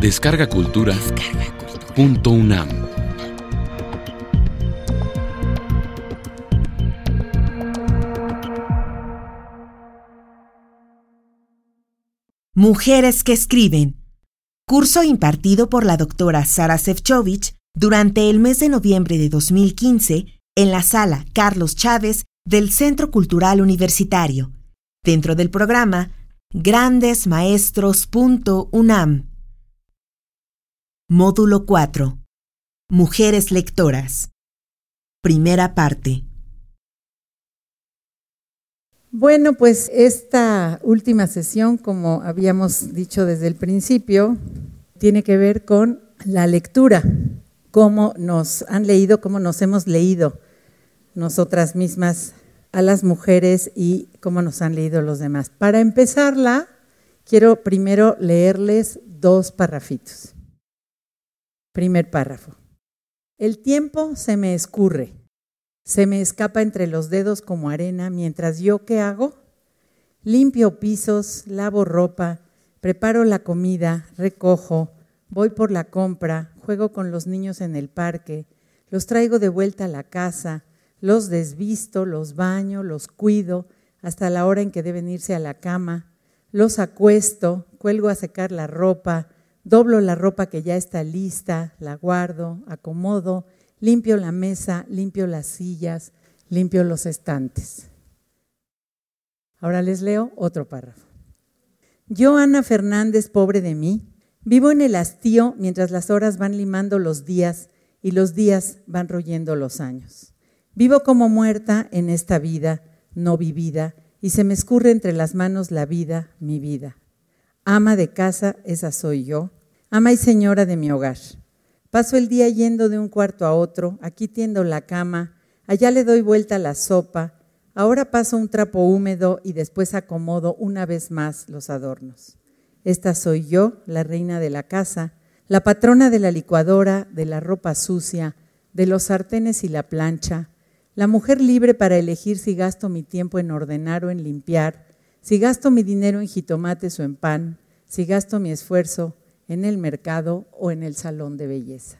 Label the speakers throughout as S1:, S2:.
S1: Descarga Cultura. Punto UNAM.
S2: Mujeres que escriben. Curso impartido por la doctora Sara Sefcovic durante el mes de noviembre de 2015 en la sala Carlos Chávez del Centro Cultural Universitario, dentro del programa grandesmaestros.unam. Módulo 4. Mujeres lectoras. Primera parte.
S3: Bueno, pues esta última sesión, como habíamos dicho desde el principio, tiene que ver con la lectura, cómo nos han leído, cómo nos hemos leído nosotras mismas a las mujeres y cómo nos han leído los demás. Para empezarla, quiero primero leerles dos parrafitos. Primer párrafo. El tiempo se me escurre, se me escapa entre los dedos como arena, mientras yo qué hago? Limpio pisos, lavo ropa, preparo la comida, recojo, voy por la compra, juego con los niños en el parque, los traigo de vuelta a la casa, los desvisto, los baño, los cuido hasta la hora en que deben irse a la cama, los acuesto, cuelgo a secar la ropa, doblo la ropa que ya está lista, la guardo, acomodo, limpio la mesa, limpio las sillas, limpio los estantes. Ahora les leo otro párrafo. Yo, Ana Fernández, pobre de mí, vivo en el hastío mientras las horas van limando los días y los días van royendo los años. Vivo como muerta en esta vida no vivida y se me escurre entre las manos la vida, mi vida. Ama de casa, esa soy yo. Ama y señora de mi hogar. Paso el día yendo de un cuarto a otro, aquí tiendo la cama, allá le doy vuelta la sopa, ahora paso un trapo húmedo y después acomodo una vez más los adornos. Esta soy yo, la reina de la casa, la patrona de la licuadora, de la ropa sucia, de los sartenes y la plancha, la mujer libre para elegir si gasto mi tiempo en ordenar o en limpiar, si gasto mi dinero en jitomates o en pan, si gasto mi esfuerzo en el mercado o en el salón de belleza.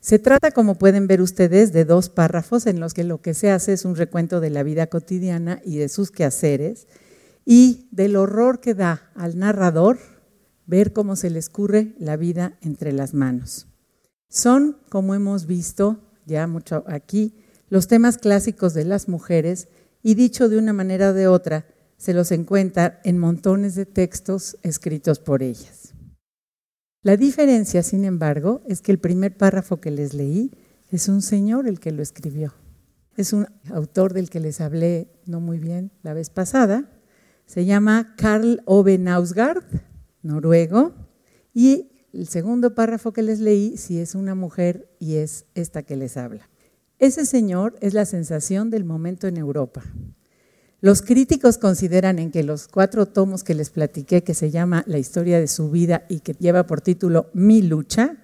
S3: Se trata, como pueden ver ustedes, de dos párrafos en los que lo que se hace es un recuento de la vida cotidiana y de sus quehaceres y del horror que da al narrador ver cómo se le escurre la vida entre las manos. Son, como hemos visto ya mucho aquí, los temas clásicos de las mujeres y dicho de una manera o de otra, se los encuentra en montones de textos escritos por ellas. La diferencia, sin embargo, es que el primer párrafo que les leí es un señor el que lo escribió. Es un autor del que les hablé no muy bien la vez pasada. Se llama Karl Ove Nausgaard, noruego. Y el segundo párrafo que les leí sí es una mujer y es esta que les habla. Ese señor es la sensación del momento en Europa. Los críticos consideran en que los cuatro tomos que les platiqué, que se llama La historia de su vida y que lleva por título Mi lucha,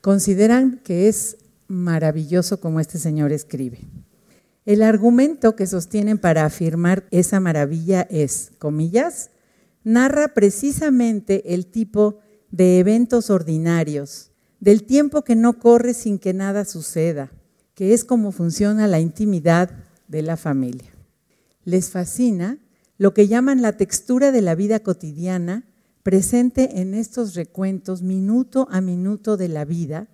S3: consideran que es maravilloso como este señor escribe. El argumento que sostienen para afirmar esa maravilla es, comillas, narra precisamente el tipo de eventos ordinarios, del tiempo que no corre sin que nada suceda, que es cómo funciona la intimidad de la familia. Les fascina lo que llaman la textura de la vida cotidiana presente en estos recuentos minuto a minuto de la vida,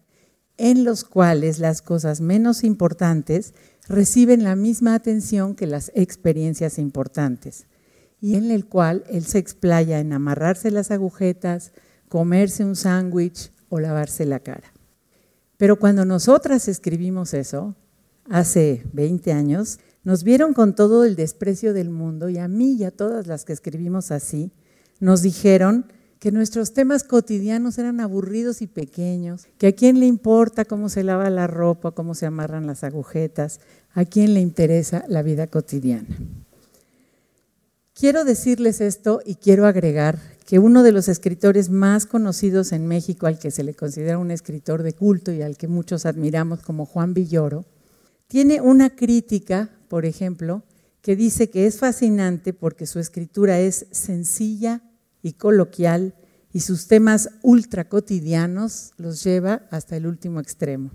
S3: en los cuales las cosas menos importantes reciben la misma atención que las experiencias importantes, y en el cual él se explaya en amarrarse las agujetas, comerse un sándwich o lavarse la cara. Pero cuando nosotras escribimos eso, hace 20 años, nos vieron con todo el desprecio del mundo y a mí y a todas las que escribimos así, nos dijeron que nuestros temas cotidianos eran aburridos y pequeños, que a quién le importa cómo se lava la ropa, cómo se amarran las agujetas, a quién le interesa la vida cotidiana. Quiero decirles esto y quiero agregar que uno de los escritores más conocidos en México, al que se le considera un escritor de culto y al que muchos admiramos como Juan Villoro, tiene una crítica, por ejemplo, que dice que es fascinante porque su escritura es sencilla y coloquial y sus temas ultra cotidianos los lleva hasta el último extremo.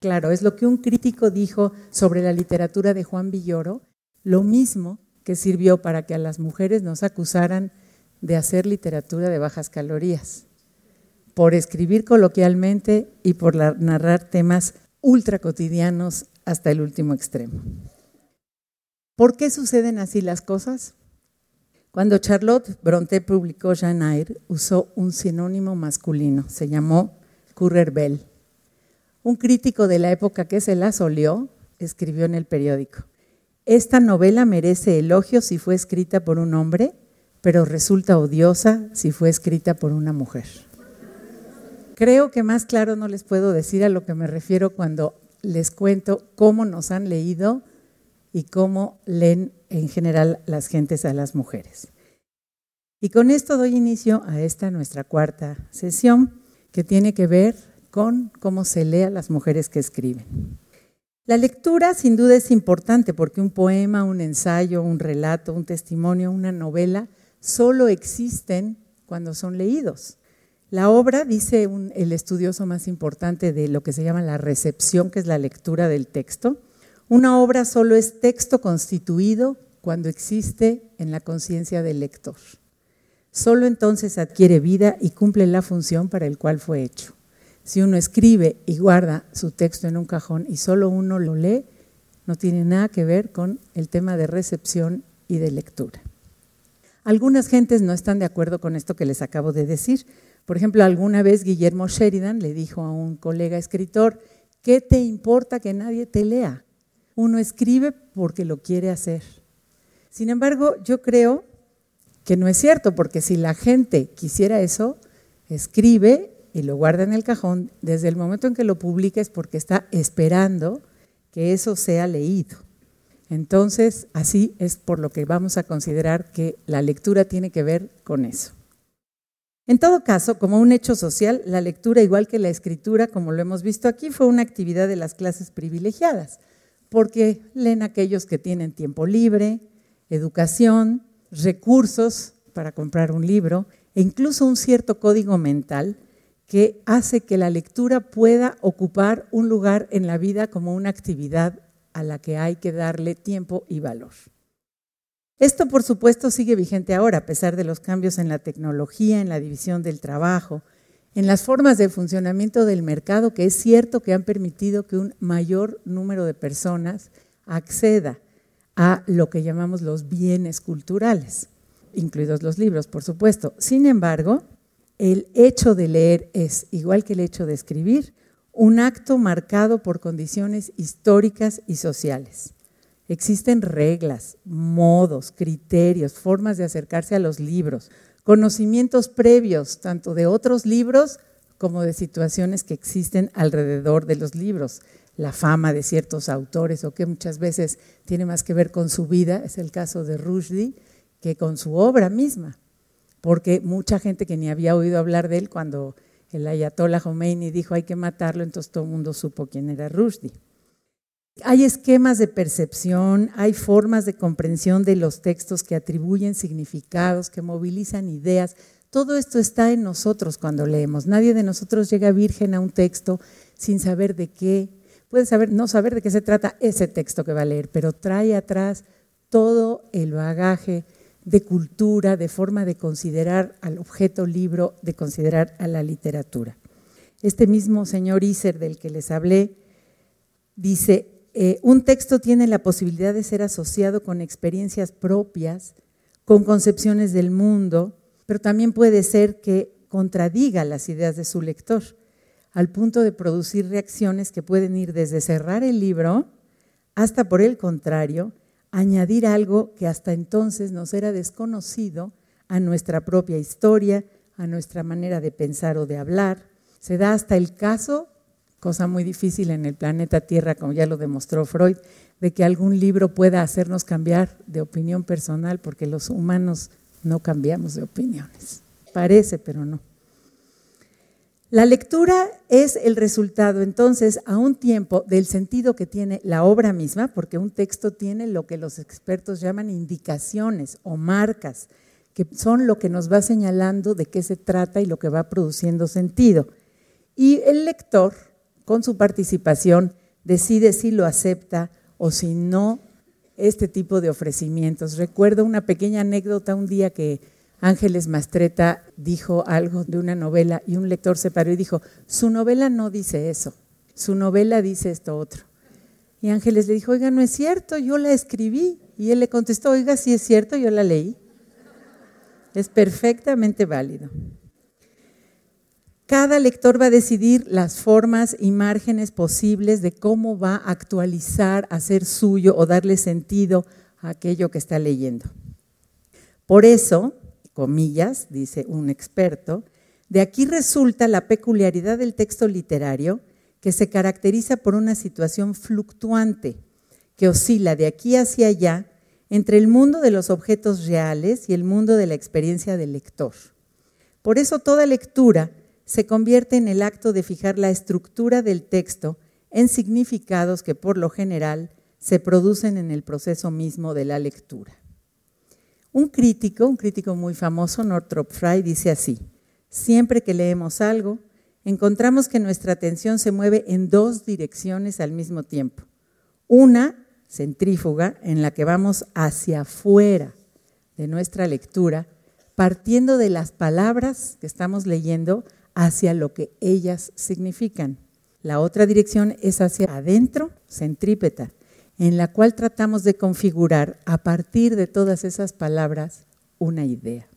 S3: Claro, es lo que un crítico dijo sobre la literatura de Juan Villoro, lo mismo que sirvió para que a las mujeres nos acusaran de hacer literatura de bajas calorías, por escribir coloquialmente y por narrar temas ultra cotidianos hasta el último extremo. ¿Por qué suceden así las cosas? Cuando Charlotte Brontë publicó Jane Eyre, usó un sinónimo masculino, se llamó Currer Bell. Un crítico de la época que se la solió escribió en el periódico, esta novela merece elogio si fue escrita por un hombre, pero resulta odiosa si fue escrita por una mujer. Creo que más claro no les puedo decir a lo que me refiero cuando les cuento cómo nos han leído y cómo leen en general las gentes a las mujeres. Y con esto doy inicio a esta nuestra cuarta sesión que tiene que ver con cómo se lee a las mujeres que escriben. La lectura sin duda es importante porque un poema, un ensayo, un relato, un testimonio, una novela, solo existen cuando son leídos. La obra, dice el estudioso más importante de lo que se llama la recepción, que es la lectura del texto, una obra solo es texto constituido cuando existe en la conciencia del lector. Solo entonces adquiere vida y cumple la función para el cual fue hecho. Si uno escribe y guarda su texto en un cajón y solo uno lo lee, no tiene nada que ver con el tema de recepción y de lectura. Algunas gentes no están de acuerdo con esto que les acabo de decir. Por ejemplo, alguna vez Guillermo Sheridan le dijo a un colega escritor, ¿qué te importa que nadie te lea? Uno escribe porque lo quiere hacer. Sin embargo, yo creo que no es cierto, porque si la gente quisiera eso, escribe y lo guarda en el cajón desde el momento en que lo publica es porque está esperando que eso sea leído. Entonces, así es por lo que vamos a considerar que la lectura tiene que ver con eso. En todo caso, como un hecho social, la lectura, igual que la escritura, como lo hemos visto aquí, fue una actividad de las clases privilegiadas porque leen aquellos que tienen tiempo libre, educación, recursos para comprar un libro e incluso un cierto código mental que hace que la lectura pueda ocupar un lugar en la vida como una actividad a la que hay que darle tiempo y valor. Esto, por supuesto, sigue vigente ahora, a pesar de los cambios en la tecnología, en la división del trabajo, en las formas de funcionamiento del mercado que es cierto que han permitido que un mayor número de personas acceda a lo que llamamos los bienes culturales, incluidos los libros, por supuesto. Sin embargo, el hecho de leer es, igual que el hecho de escribir, un acto marcado por condiciones históricas y sociales. Existen reglas, modos, criterios, formas de acercarse a los libros, conocimientos previos tanto de otros libros como de situaciones que existen alrededor de los libros, la fama de ciertos autores o que muchas veces tiene más que ver con su vida, es el caso de Rushdie, que con su obra misma, porque mucha gente que ni había oído hablar de él cuando el ayatollah Khomeini dijo hay que matarlo, entonces todo el mundo supo quién era Rushdie. Hay esquemas de percepción, hay formas de comprensión de los textos que atribuyen significados, que movilizan ideas. Todo esto está en nosotros cuando leemos. Nadie de nosotros llega virgen a un texto sin saber de qué. Puede saber, no saber de qué se trata ese texto que va a leer, pero trae atrás todo el bagaje de cultura, de forma de considerar al objeto libro, de considerar a la literatura. Este mismo señor Iser del que les hablé dice, eh, un texto tiene la posibilidad de ser asociado con experiencias propias, con concepciones del mundo, pero también puede ser que contradiga las ideas de su lector, al punto de producir reacciones que pueden ir desde cerrar el libro hasta, por el contrario, añadir algo que hasta entonces nos era desconocido a nuestra propia historia, a nuestra manera de pensar o de hablar. Se da hasta el caso cosa muy difícil en el planeta Tierra, como ya lo demostró Freud, de que algún libro pueda hacernos cambiar de opinión personal, porque los humanos no cambiamos de opiniones. Parece, pero no. La lectura es el resultado entonces a un tiempo del sentido que tiene la obra misma, porque un texto tiene lo que los expertos llaman indicaciones o marcas que son lo que nos va señalando de qué se trata y lo que va produciendo sentido. Y el lector, con su participación, decide si lo acepta o si no este tipo de ofrecimientos. Recuerdo una pequeña anécdota un día que Ángeles Mastreta dijo algo de una novela y un lector se paró y dijo, su novela no dice eso, su novela dice esto otro. Y Ángeles le dijo, oiga, no es cierto, yo la escribí. Y él le contestó, oiga, sí es cierto, yo la leí. Es perfectamente válido. Cada lector va a decidir las formas y márgenes posibles de cómo va a actualizar, hacer suyo o darle sentido a aquello que está leyendo. Por eso, comillas, dice un experto, de aquí resulta la peculiaridad del texto literario que se caracteriza por una situación fluctuante, que oscila de aquí hacia allá entre el mundo de los objetos reales y el mundo de la experiencia del lector. Por eso toda lectura se convierte en el acto de fijar la estructura del texto en significados que por lo general se producen en el proceso mismo de la lectura. Un crítico, un crítico muy famoso, Northrop Frye, dice así, siempre que leemos algo, encontramos que nuestra atención se mueve en dos direcciones al mismo tiempo. Una, centrífuga, en la que vamos hacia afuera de nuestra lectura, partiendo de las palabras que estamos leyendo hacia lo que ellas significan. La otra dirección es hacia adentro, centrípeta, en la cual tratamos de configurar a partir de todas esas palabras una idea.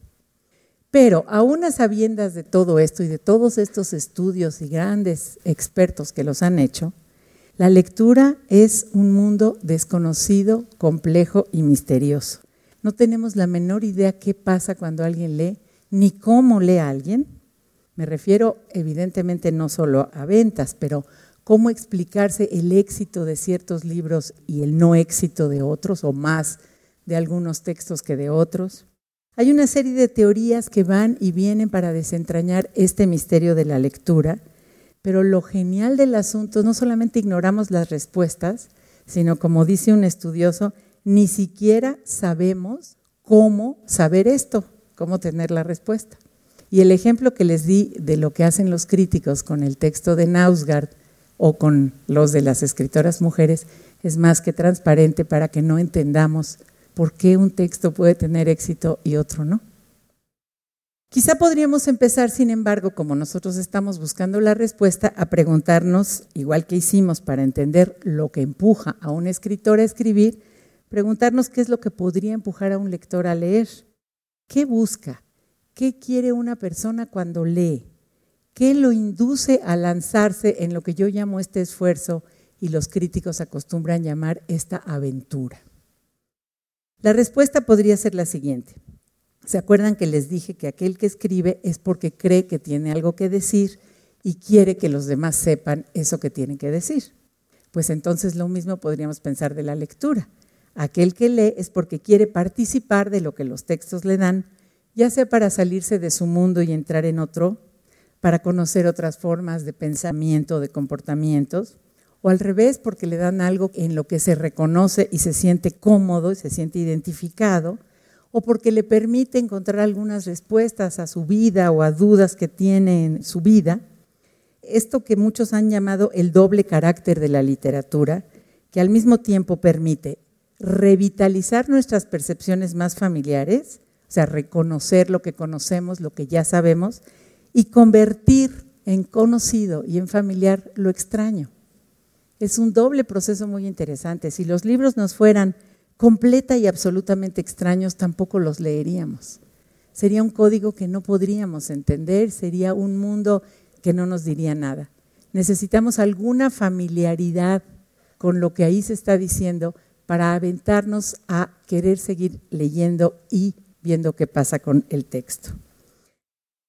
S3: Pero aún a sabiendas de todo esto y de todos estos estudios y grandes expertos que los han hecho, la lectura es un mundo desconocido, complejo y misterioso. No tenemos la menor idea qué pasa cuando alguien lee, ni cómo lee alguien, me refiero evidentemente no solo a ventas, pero cómo explicarse el éxito de ciertos libros y el no éxito de otros, o más de algunos textos que de otros. Hay una serie de teorías que van y vienen para desentrañar este misterio de la lectura, pero lo genial del asunto no solamente ignoramos las respuestas, sino como dice un estudioso, ni siquiera sabemos cómo saber esto, cómo tener la respuesta. Y el ejemplo que les di de lo que hacen los críticos con el texto de Nausgard o con los de las escritoras mujeres es más que transparente para que no entendamos por qué un texto puede tener éxito y otro no. Quizá podríamos empezar, sin embargo, como nosotros estamos buscando la respuesta, a preguntarnos, igual que hicimos para entender lo que empuja a un escritor a escribir, preguntarnos qué es lo que podría empujar a un lector a leer. ¿Qué busca? ¿Qué quiere una persona cuando lee? ¿Qué lo induce a lanzarse en lo que yo llamo este esfuerzo y los críticos acostumbran llamar esta aventura? La respuesta podría ser la siguiente. ¿Se acuerdan que les dije que aquel que escribe es porque cree que tiene algo que decir y quiere que los demás sepan eso que tiene que decir? Pues entonces lo mismo podríamos pensar de la lectura. Aquel que lee es porque quiere participar de lo que los textos le dan ya sea para salirse de su mundo y entrar en otro, para conocer otras formas de pensamiento, de comportamientos, o al revés, porque le dan algo en lo que se reconoce y se siente cómodo y se siente identificado, o porque le permite encontrar algunas respuestas a su vida o a dudas que tiene en su vida. Esto que muchos han llamado el doble carácter de la literatura, que al mismo tiempo permite revitalizar nuestras percepciones más familiares, o sea, reconocer lo que conocemos, lo que ya sabemos, y convertir en conocido y en familiar lo extraño. Es un doble proceso muy interesante. Si los libros nos fueran completa y absolutamente extraños, tampoco los leeríamos. Sería un código que no podríamos entender, sería un mundo que no nos diría nada. Necesitamos alguna familiaridad con lo que ahí se está diciendo para aventarnos a querer seguir leyendo y viendo qué pasa con el texto.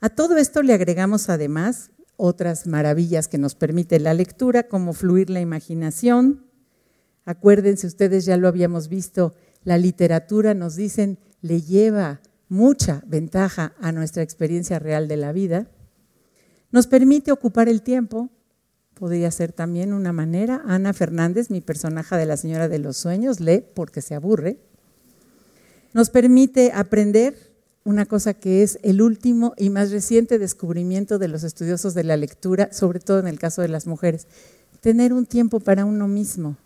S3: A todo esto le agregamos además otras maravillas que nos permite la lectura, como fluir la imaginación. Acuérdense, ustedes ya lo habíamos visto, la literatura nos dicen le lleva mucha ventaja a nuestra experiencia real de la vida. Nos permite ocupar el tiempo, podría ser también una manera. Ana Fernández, mi personaje de la Señora de los Sueños, lee porque se aburre nos permite aprender una cosa que es el último y más reciente descubrimiento de los estudiosos de la lectura, sobre todo en el caso de las mujeres, tener un tiempo para uno mismo.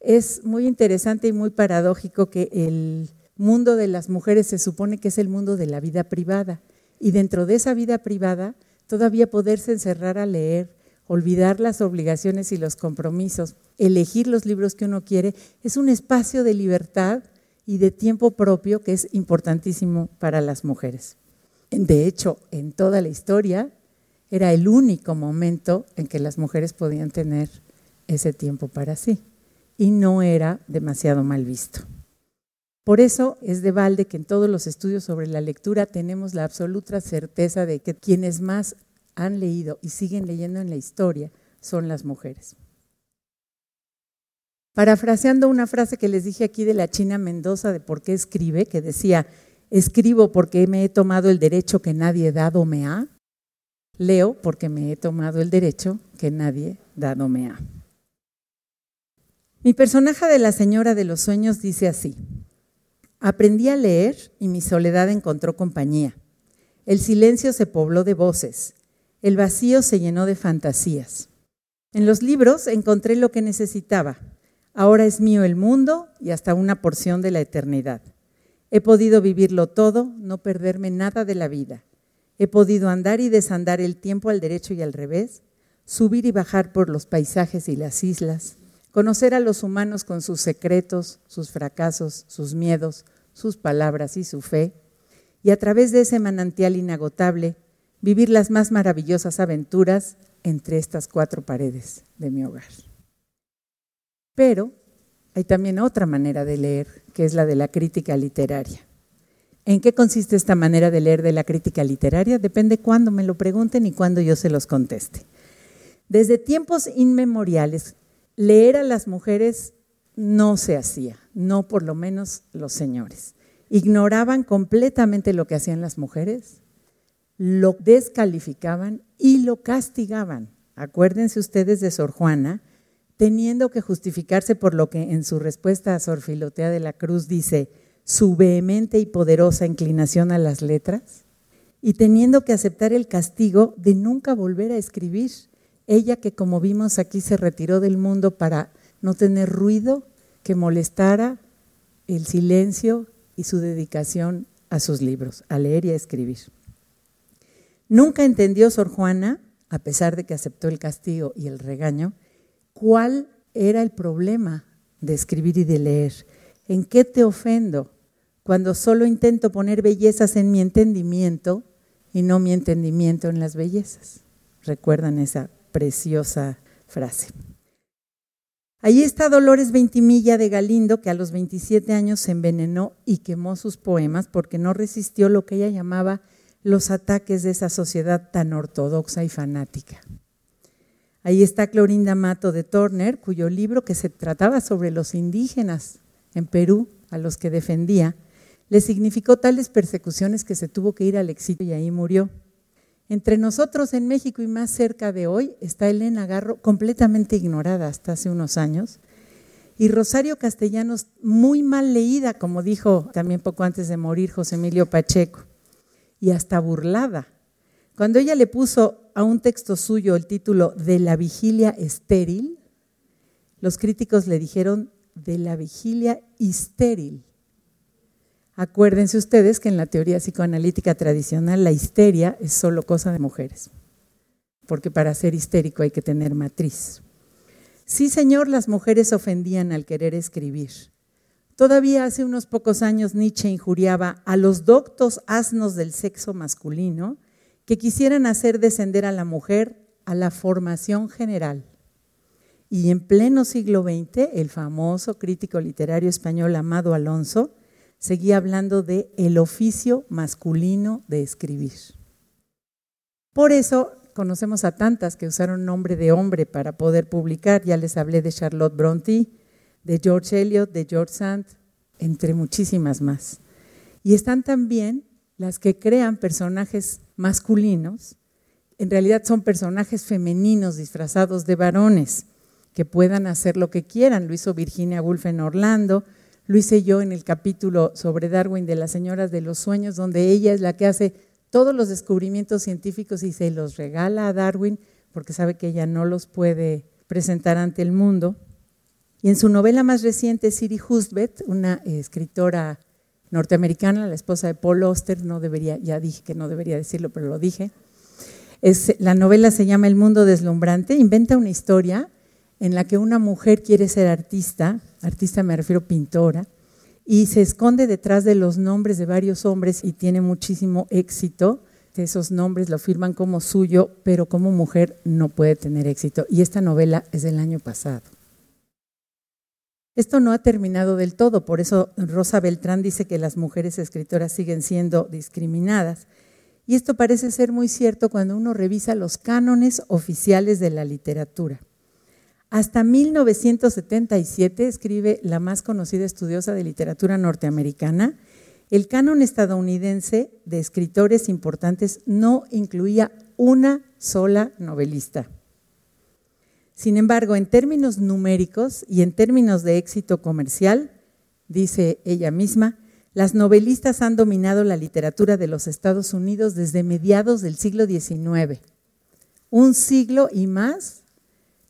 S3: Es muy interesante y muy paradójico que el mundo de las mujeres se supone que es el mundo de la vida privada y dentro de esa vida privada todavía poderse encerrar a leer, olvidar las obligaciones y los compromisos, elegir los libros que uno quiere, es un espacio de libertad y de tiempo propio que es importantísimo para las mujeres. De hecho, en toda la historia era el único momento en que las mujeres podían tener ese tiempo para sí y no era demasiado mal visto. Por eso es de balde que en todos los estudios sobre la lectura tenemos la absoluta certeza de que quienes más han leído y siguen leyendo en la historia son las mujeres. Parafraseando una frase que les dije aquí de la China Mendoza de por qué escribe, que decía, escribo porque me he tomado el derecho que nadie dado me ha, leo porque me he tomado el derecho que nadie dado me ha. Mi personaje de la Señora de los Sueños dice así, aprendí a leer y mi soledad encontró compañía. El silencio se pobló de voces, el vacío se llenó de fantasías. En los libros encontré lo que necesitaba, Ahora es mío el mundo y hasta una porción de la eternidad. He podido vivirlo todo, no perderme nada de la vida. He podido andar y desandar el tiempo al derecho y al revés, subir y bajar por los paisajes y las islas, conocer a los humanos con sus secretos, sus fracasos, sus miedos, sus palabras y su fe, y a través de ese manantial inagotable, vivir las más maravillosas aventuras entre estas cuatro paredes de mi hogar. Pero hay también otra manera de leer, que es la de la crítica literaria. ¿En qué consiste esta manera de leer de la crítica literaria? Depende cuándo me lo pregunten y cuándo yo se los conteste. Desde tiempos inmemoriales, leer a las mujeres no se hacía, no por lo menos los señores. Ignoraban completamente lo que hacían las mujeres, lo descalificaban y lo castigaban. Acuérdense ustedes de Sor Juana, teniendo que justificarse por lo que en su respuesta a Sor Filotea de la Cruz dice, su vehemente y poderosa inclinación a las letras, y teniendo que aceptar el castigo de nunca volver a escribir. Ella que como vimos aquí se retiró del mundo para no tener ruido que molestara el silencio y su dedicación a sus libros, a leer y a escribir. Nunca entendió Sor Juana, a pesar de que aceptó el castigo y el regaño, ¿Cuál era el problema de escribir y de leer? ¿En qué te ofendo cuando solo intento poner bellezas en mi entendimiento y no mi entendimiento en las bellezas? Recuerdan esa preciosa frase. Allí está Dolores Ventimilla de Galindo, que a los 27 años se envenenó y quemó sus poemas porque no resistió lo que ella llamaba los ataques de esa sociedad tan ortodoxa y fanática. Ahí está Clorinda Mato de Turner, cuyo libro que se trataba sobre los indígenas en Perú, a los que defendía, le significó tales persecuciones que se tuvo que ir al exilio y ahí murió. Entre nosotros en México y más cerca de hoy está Elena Garro, completamente ignorada hasta hace unos años, y Rosario Castellanos, muy mal leída, como dijo también poco antes de morir José Emilio Pacheco, y hasta burlada. Cuando ella le puso a un texto suyo el título de la vigilia estéril, los críticos le dijeron de la vigilia estéril. Acuérdense ustedes que en la teoría psicoanalítica tradicional la histeria es solo cosa de mujeres, porque para ser histérico hay que tener matriz. Sí, señor, las mujeres ofendían al querer escribir. Todavía hace unos pocos años Nietzsche injuriaba a los doctos asnos del sexo masculino que quisieran hacer descender a la mujer a la formación general. Y en pleno siglo XX, el famoso crítico literario español Amado Alonso seguía hablando de el oficio masculino de escribir. Por eso conocemos a tantas que usaron nombre de hombre para poder publicar. Ya les hablé de Charlotte Bronte, de George Eliot, de George Sand, entre muchísimas más. Y están también las que crean personajes masculinos, en realidad son personajes femeninos disfrazados de varones que puedan hacer lo que quieran. Lo hizo Virginia Woolf en Orlando, Lo hice yo en el capítulo sobre Darwin de las señoras de los sueños, donde ella es la que hace todos los descubrimientos científicos y se los regala a Darwin porque sabe que ella no los puede presentar ante el mundo. Y en su novela más reciente, Siri Husbeth, una escritora norteamericana, la esposa de Paul Auster, no debería, ya dije que no debería decirlo, pero lo dije. Es, la novela se llama El mundo deslumbrante, inventa una historia en la que una mujer quiere ser artista, artista me refiero pintora, y se esconde detrás de los nombres de varios hombres y tiene muchísimo éxito. Esos nombres lo firman como suyo, pero como mujer no puede tener éxito. Y esta novela es del año pasado. Esto no ha terminado del todo, por eso Rosa Beltrán dice que las mujeres escritoras siguen siendo discriminadas. Y esto parece ser muy cierto cuando uno revisa los cánones oficiales de la literatura. Hasta 1977, escribe la más conocida estudiosa de literatura norteamericana, el canon estadounidense de escritores importantes no incluía una sola novelista. Sin embargo, en términos numéricos y en términos de éxito comercial, dice ella misma, las novelistas han dominado la literatura de los Estados Unidos desde mediados del siglo XIX. Un siglo y más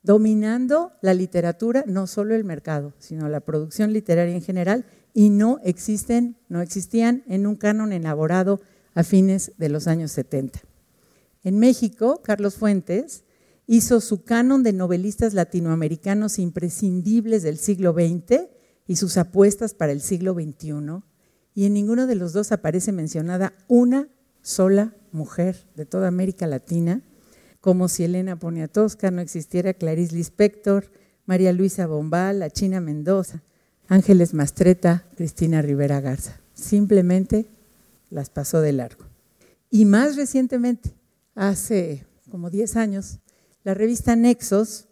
S3: dominando la literatura, no solo el mercado, sino la producción literaria en general, y no existen, no existían en un canon elaborado a fines de los años 70. En México, Carlos Fuentes hizo su canon de novelistas latinoamericanos imprescindibles del siglo XX y sus apuestas para el siglo XXI, y en ninguno de los dos aparece mencionada una sola mujer de toda América Latina, como si Elena Poniatowska no existiera Clarice Lispector, María Luisa Bombal, la China Mendoza, Ángeles Mastreta, Cristina Rivera Garza. Simplemente las pasó de largo. Y más recientemente, hace como 10 años, la revista Nexos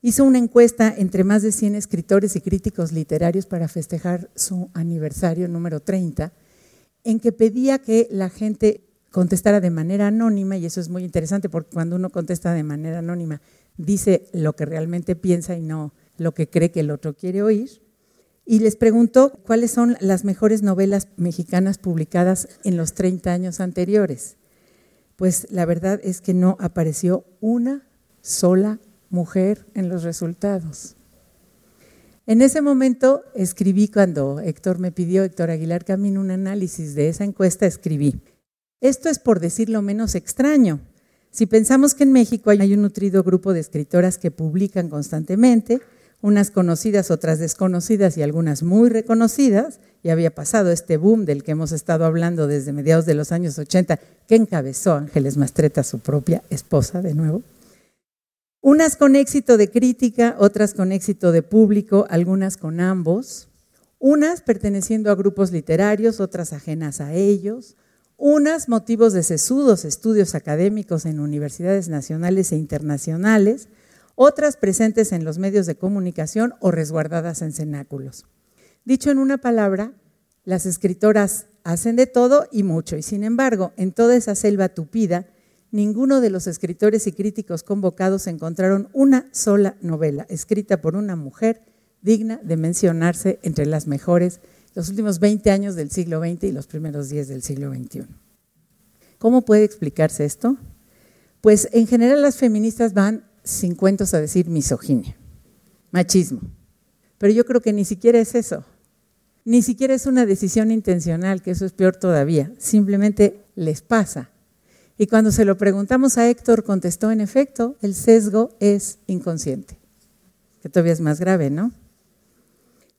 S3: hizo una encuesta entre más de 100 escritores y críticos literarios para festejar su aniversario número 30, en que pedía que la gente contestara de manera anónima, y eso es muy interesante porque cuando uno contesta de manera anónima, dice lo que realmente piensa y no lo que cree que el otro quiere oír. Y les preguntó cuáles son las mejores novelas mexicanas publicadas en los 30 años anteriores. Pues la verdad es que no apareció una sola mujer en los resultados. En ese momento escribí, cuando Héctor me pidió, Héctor Aguilar Camino, un análisis de esa encuesta, escribí, esto es por decir lo menos extraño. Si pensamos que en México hay un nutrido grupo de escritoras que publican constantemente, unas conocidas, otras desconocidas y algunas muy reconocidas, y había pasado este boom del que hemos estado hablando desde mediados de los años 80, que encabezó Ángeles Mastreta, su propia esposa, de nuevo, unas con éxito de crítica, otras con éxito de público, algunas con ambos. Unas perteneciendo a grupos literarios, otras ajenas a ellos. Unas motivos de sesudos estudios académicos en universidades nacionales e internacionales. Otras presentes en los medios de comunicación o resguardadas en cenáculos. Dicho en una palabra, las escritoras hacen de todo y mucho, y sin embargo, en toda esa selva tupida, ninguno de los escritores y críticos convocados encontraron una sola novela escrita por una mujer digna de mencionarse entre las mejores los últimos 20 años del siglo XX y los primeros 10 del siglo XXI. ¿Cómo puede explicarse esto? Pues en general las feministas van sin cuentos a decir misoginia, machismo, pero yo creo que ni siquiera es eso. Ni siquiera es una decisión intencional, que eso es peor todavía. Simplemente les pasa y cuando se lo preguntamos a Héctor, contestó, en efecto, el sesgo es inconsciente, que todavía es más grave, ¿no?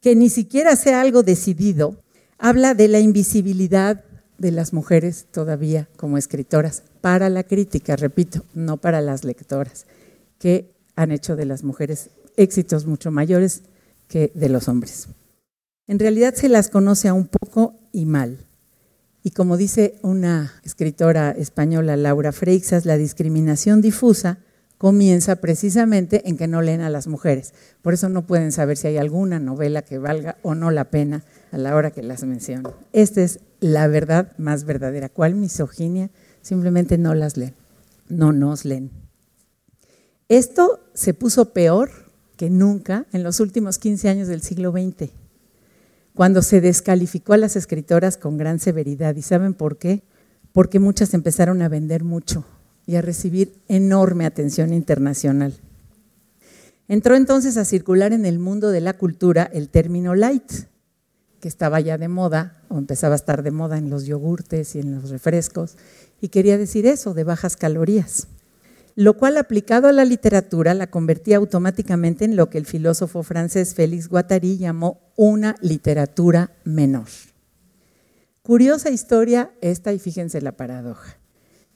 S3: Que ni siquiera sea algo decidido, habla de la invisibilidad de las mujeres todavía como escritoras, para la crítica, repito, no para las lectoras, que han hecho de las mujeres éxitos mucho mayores que de los hombres. En realidad se las conoce a un poco y mal. Y como dice una escritora española, Laura Freixas, la discriminación difusa comienza precisamente en que no leen a las mujeres. Por eso no pueden saber si hay alguna novela que valga o no la pena a la hora que las menciono. Esta es la verdad más verdadera. ¿Cuál misoginia? Simplemente no las leen, no nos leen. Esto se puso peor que nunca en los últimos 15 años del siglo XX cuando se descalificó a las escritoras con gran severidad. ¿Y saben por qué? Porque muchas empezaron a vender mucho y a recibir enorme atención internacional. Entró entonces a circular en el mundo de la cultura el término light, que estaba ya de moda, o empezaba a estar de moda en los yogurtes y en los refrescos, y quería decir eso, de bajas calorías lo cual aplicado a la literatura la convertía automáticamente en lo que el filósofo francés Félix Guattari llamó una literatura menor. Curiosa historia esta y fíjense la paradoja.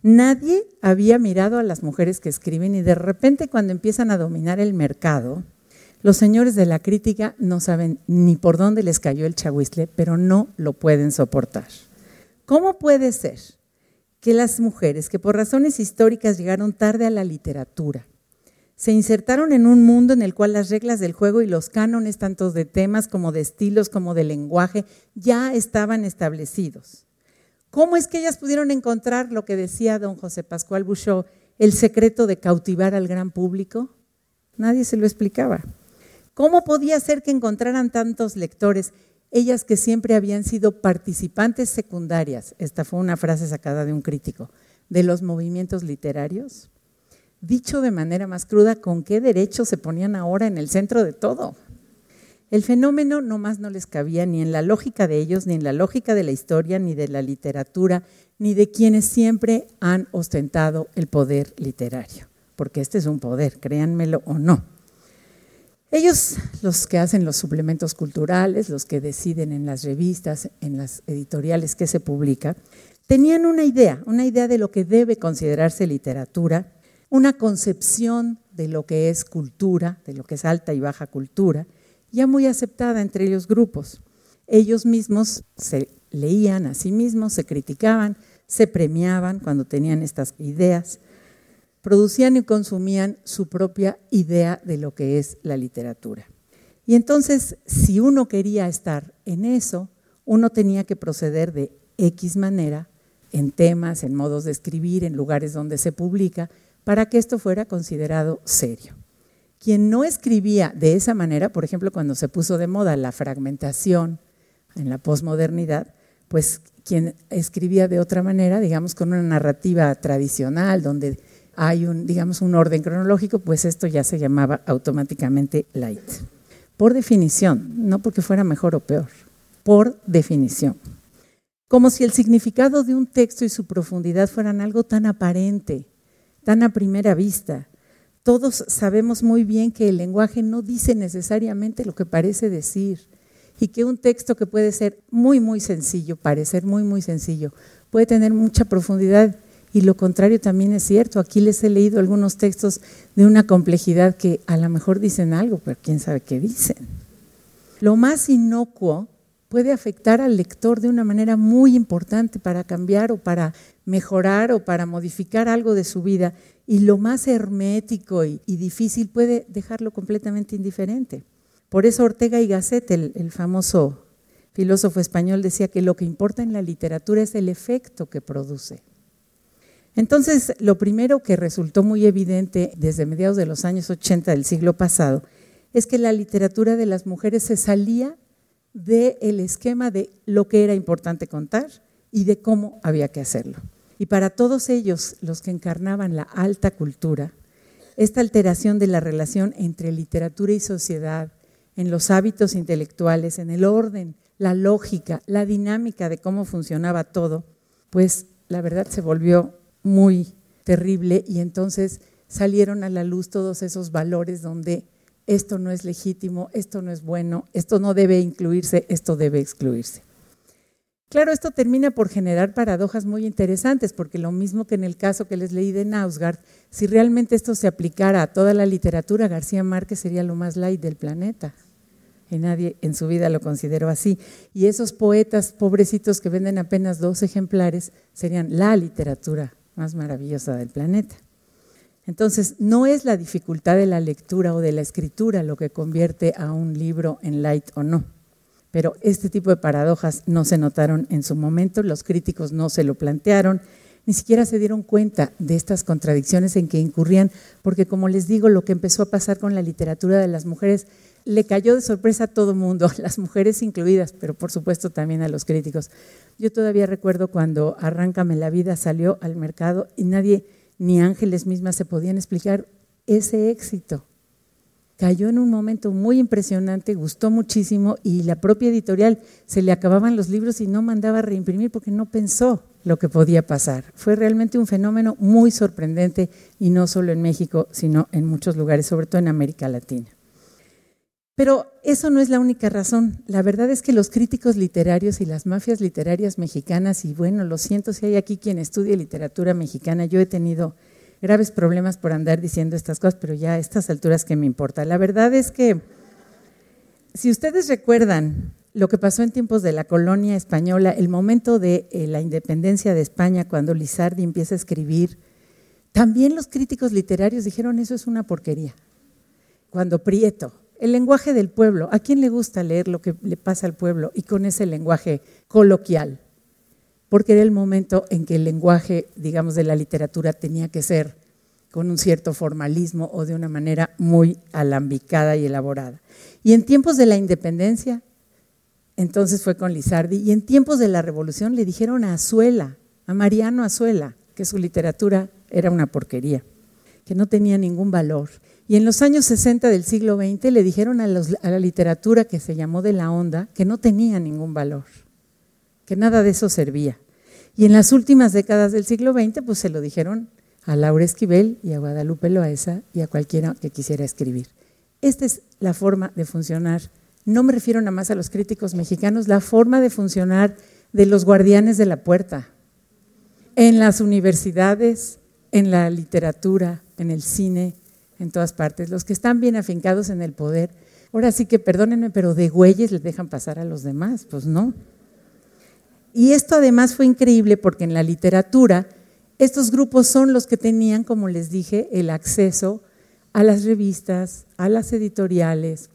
S3: Nadie había mirado a las mujeres que escriben y de repente cuando empiezan a dominar el mercado, los señores de la crítica no saben ni por dónde les cayó el chahuizle, pero no lo pueden soportar. ¿Cómo puede ser que las mujeres que por razones históricas llegaron tarde a la literatura, se insertaron en un mundo en el cual las reglas del juego y los cánones, tanto de temas como de estilos como de lenguaje, ya estaban establecidos. ¿Cómo es que ellas pudieron encontrar lo que decía don José Pascual Bouchot, el secreto de cautivar al gran público? Nadie se lo explicaba. ¿Cómo podía ser que encontraran tantos lectores ellas que siempre habían sido participantes secundarias, esta fue una frase sacada de un crítico, de los movimientos literarios, dicho de manera más cruda, ¿con qué derecho se ponían ahora en el centro de todo? El fenómeno no más no les cabía ni en la lógica de ellos, ni en la lógica de la historia, ni de la literatura, ni de quienes siempre han ostentado el poder literario, porque este es un poder, créanmelo o no. Ellos, los que hacen los suplementos culturales, los que deciden en las revistas, en las editoriales que se publica, tenían una idea, una idea de lo que debe considerarse literatura, una concepción de lo que es cultura, de lo que es alta y baja cultura, ya muy aceptada entre los grupos. Ellos mismos se leían a sí mismos, se criticaban, se premiaban cuando tenían estas ideas producían y consumían su propia idea de lo que es la literatura. Y entonces, si uno quería estar en eso, uno tenía que proceder de X manera, en temas, en modos de escribir, en lugares donde se publica, para que esto fuera considerado serio. Quien no escribía de esa manera, por ejemplo, cuando se puso de moda la fragmentación en la posmodernidad, pues quien escribía de otra manera, digamos con una narrativa tradicional, donde hay un, digamos, un orden cronológico, pues esto ya se llamaba automáticamente light. Por definición, no porque fuera mejor o peor, por definición. Como si el significado de un texto y su profundidad fueran algo tan aparente, tan a primera vista. Todos sabemos muy bien que el lenguaje no dice necesariamente lo que parece decir y que un texto que puede ser muy, muy sencillo, parecer muy, muy sencillo, puede tener mucha profundidad y lo contrario también es cierto. Aquí les he leído algunos textos de una complejidad que a lo mejor dicen algo, pero quién sabe qué dicen. Lo más inocuo puede afectar al lector de una manera muy importante para cambiar o para mejorar o para modificar algo de su vida. Y lo más hermético y, difícil puede dejarlo completamente indiferente. Por eso Ortega y Gasset, el famoso filósofo español, decía que lo que importa en la literatura es el efecto que produce. Entonces, lo primero que resultó muy evidente desde mediados de los años 80 del siglo pasado es que la literatura de las mujeres se salía del esquema de lo que era importante contar y de cómo había que hacerlo. Y para todos ellos, los que encarnaban la alta cultura, esta alteración de la relación entre literatura y sociedad, en los hábitos intelectuales, en el orden, la lógica, la dinámica de cómo funcionaba todo, pues la verdad se volvió muy terrible y entonces salieron a la luz todos esos valores donde esto no es legítimo, esto no es bueno, esto no debe incluirse, esto debe excluirse. Claro, esto termina por generar paradojas muy interesantes, porque lo mismo que en el caso que les leí de Nausgard, si realmente esto se aplicara a toda la literatura, García Márquez sería lo más light del planeta. Y nadie en su vida lo consideró así. Y esos poetas pobrecitos que venden apenas dos ejemplares serían la literatura más maravillosa del planeta. Entonces, no es la dificultad de la lectura o de la escritura lo que convierte a un libro en light o no. Pero este tipo de paradojas no se notaron en su momento, los críticos no se lo plantearon, ni siquiera se dieron cuenta de estas contradicciones en que incurrían, porque como les digo, lo que empezó a pasar con la literatura de las mujeres, le cayó de sorpresa a todo mundo, las mujeres incluidas, pero por supuesto también a los críticos. Yo todavía recuerdo cuando Arráncame la vida salió al mercado y nadie, ni ángeles mismas, se podían explicar ese éxito. Cayó en un momento muy impresionante, gustó muchísimo y la propia editorial se le acababan los libros y no mandaba a reimprimir porque no pensó lo que podía pasar. Fue realmente un fenómeno muy sorprendente y no solo en México, sino en muchos lugares, sobre todo en América Latina. Pero eso no es la única razón. La verdad es que los críticos literarios y las mafias literarias mexicanas, y bueno, lo siento si hay aquí quien estudie literatura mexicana, yo he tenido graves problemas por andar diciendo estas cosas, pero ya a estas alturas que me importa. La verdad es que, si ustedes recuerdan lo que pasó en tiempos de la colonia española, el momento de eh, la independencia de España, cuando Lizardi empieza a escribir, también los críticos literarios dijeron eso es una porquería. Cuando Prieto, el lenguaje del pueblo. ¿A quién le gusta leer lo que le pasa al pueblo y con ese lenguaje coloquial? Porque era el momento en que el lenguaje, digamos, de la literatura tenía que ser con un cierto formalismo o de una manera muy alambicada y elaborada. Y en tiempos de la independencia, entonces fue con Lizardi, y en tiempos de la revolución le dijeron a Azuela, a Mariano Azuela, que su literatura era una porquería, que no tenía ningún valor y en los años 60 del siglo XX le dijeron a, la literatura que se llamó de la onda que no tenía ningún valor, que nada de eso servía. Y en las últimas décadas del siglo XX, pues se lo dijeron a Laura Esquivel y a Guadalupe Loaesa y a cualquiera que quisiera escribir. Esta es la forma de funcionar. No me refiero nada más a los críticos mexicanos, la forma de funcionar de los guardianes de la puerta. En las universidades, en la literatura, en el cine, en todas partes. Los que están bien afincados en el poder, ahora sí que perdónenme, pero de güeyes les dejan pasar a los demás, pues no. Y esto además fue increíble porque en la literatura estos grupos son los que tenían, como les dije, el acceso a las revistas, a las editoriales,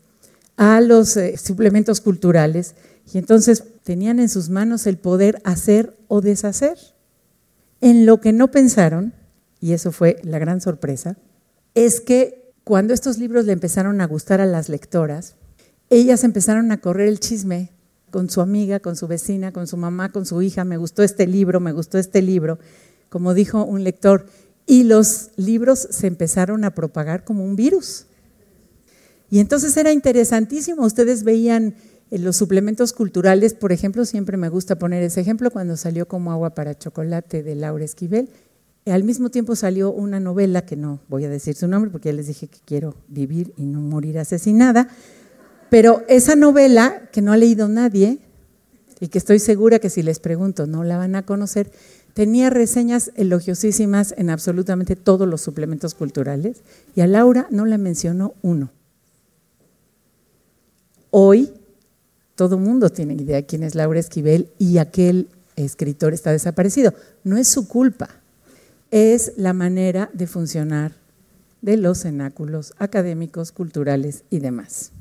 S3: a los eh, suplementos culturales, y entonces tenían en sus manos el poder hacer o deshacer. En lo que no pensaron, y eso fue la gran sorpresa, es que cuando estos libros le empezaron a gustar a las lectoras, ellas empezaron a correr el chisme con su amiga, con su vecina, con su mamá, con su hija, me gustó este libro, me gustó este libro, como dijo un lector, y los libros se empezaron a propagar como un virus. Y entonces era interesantísimo, ustedes veían en los suplementos culturales, por ejemplo, siempre me gusta poner ese ejemplo cuando salió como agua para chocolate de Laura Esquivel, al mismo tiempo salió una novela, que no voy a decir su nombre porque ya les dije que quiero vivir y no morir asesinada, pero esa novela que no ha leído nadie y que estoy segura que si les pregunto no la van a conocer, tenía reseñas elogiosísimas en absolutamente todos los suplementos culturales y a Laura no la mencionó uno. Hoy todo mundo tiene idea de quién es Laura Esquivel y aquel escritor está desaparecido. No es su culpa es la manera de funcionar de los cenáculos académicos, culturales y demás.